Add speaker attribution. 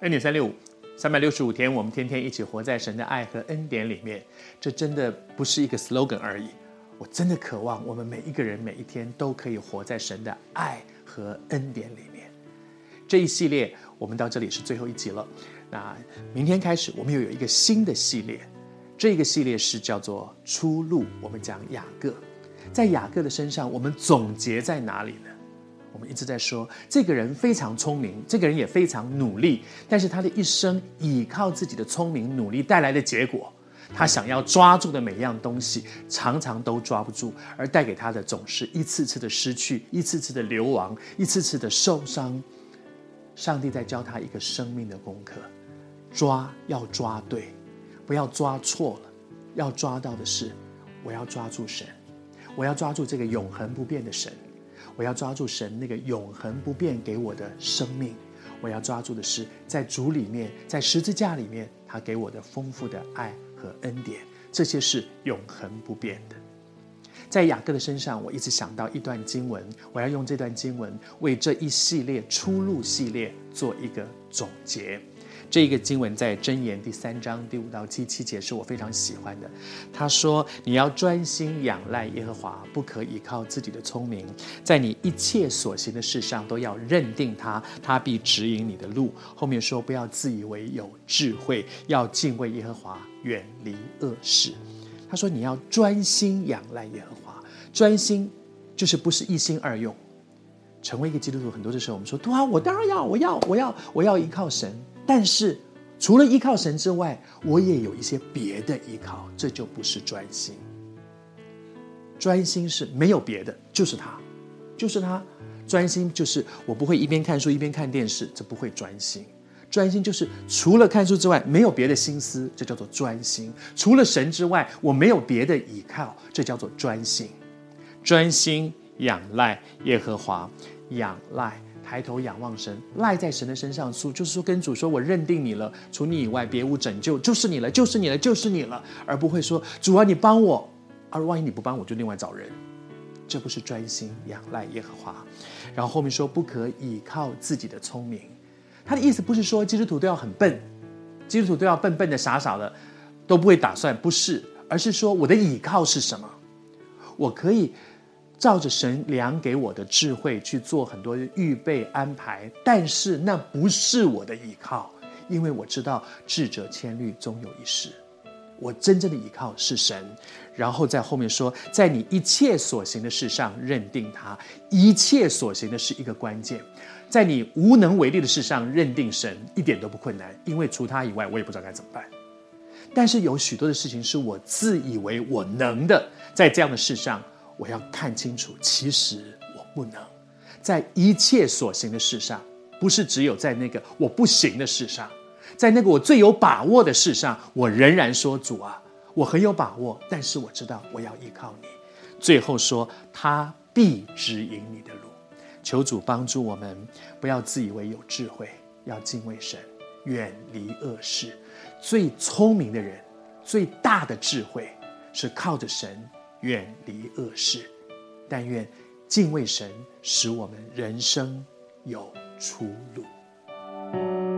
Speaker 1: 恩典三六五，三百六十五天，我们天天一起活在神的爱和恩典里面。这真的不是一个 slogan 而已。我真的渴望我们每一个人每一天都可以活在神的爱和恩典里面。这一系列我们到这里是最后一集了。那明天开始，我们又有一个新的系列。这个系列是叫做出路。我们讲雅各，在雅各的身上，我们总结在哪里呢？我们一直在说，这个人非常聪明，这个人也非常努力，但是他的一生倚靠自己的聪明努力带来的结果，他想要抓住的每一样东西，常常都抓不住，而带给他的总是一次次的失去，一次次的流亡，一次次的受伤。上帝在教他一个生命的功课：抓要抓对，不要抓错了。要抓到的是，我要抓住神，我要抓住这个永恒不变的神。我要抓住神那个永恒不变给我的生命，我要抓住的是在主里面，在十字架里面，他给我的丰富的爱和恩典，这些是永恒不变的。在雅各的身上，我一直想到一段经文，我要用这段经文为这一系列出路系列做一个总结。这一个经文在箴言第三章第五到第七节是我非常喜欢的。他说：“你要专心仰赖耶和华，不可倚靠自己的聪明，在你一切所行的事上都要认定他，他必指引你的路。”后面说：“不要自以为有智慧，要敬畏耶和华，远离恶事。”他说：“你要专心仰赖耶和华，专心就是不是一心二用。成为一个基督徒，很多的时候我们说：‘对啊，我当然要，我要，我要，我要依靠神。’但是，除了依靠神之外，我也有一些别的依靠，这就不是专心。专心是没有别的，就是他，就是他。专心就是我不会一边看书一边看电视，这不会专心。专心就是除了看书之外没有别的心思，这叫做专心。除了神之外，我没有别的依靠，这叫做专心。专心仰赖耶和华，仰赖。抬头仰望神，赖在神的身上，说就是说跟主说，我认定你了，除你以外别无拯救，就是你了，就是你了，就是你了，而不会说主啊，你帮我，而万一你不帮我，就另外找人，这不是专心仰赖耶和华。然后后面说不可倚靠自己的聪明，他的意思不是说基督徒都要很笨，基督徒都要笨笨的、傻傻的，都不会打算，不是，而是说我的倚靠是什么？我可以。照着神量给我的智慧去做很多预备安排，但是那不是我的依靠，因为我知道智者千虑终有一失。我真正的依靠是神，然后在后面说，在你一切所行的事上认定他。一切所行的是一个关键，在你无能为力的事上认定神一点都不困难，因为除他以外我也不知道该怎么办。但是有许多的事情是我自以为我能的，在这样的事上。我要看清楚，其实我不能，在一切所行的事上，不是只有在那个我不行的事上，在那个我最有把握的事上，我仍然说主啊，我很有把握，但是我知道我要依靠你。最后说他必指引你的路，求主帮助我们，不要自以为有智慧，要敬畏神，远离恶事。最聪明的人，最大的智慧是靠着神。远离恶事，但愿敬畏神，使我们人生有出路。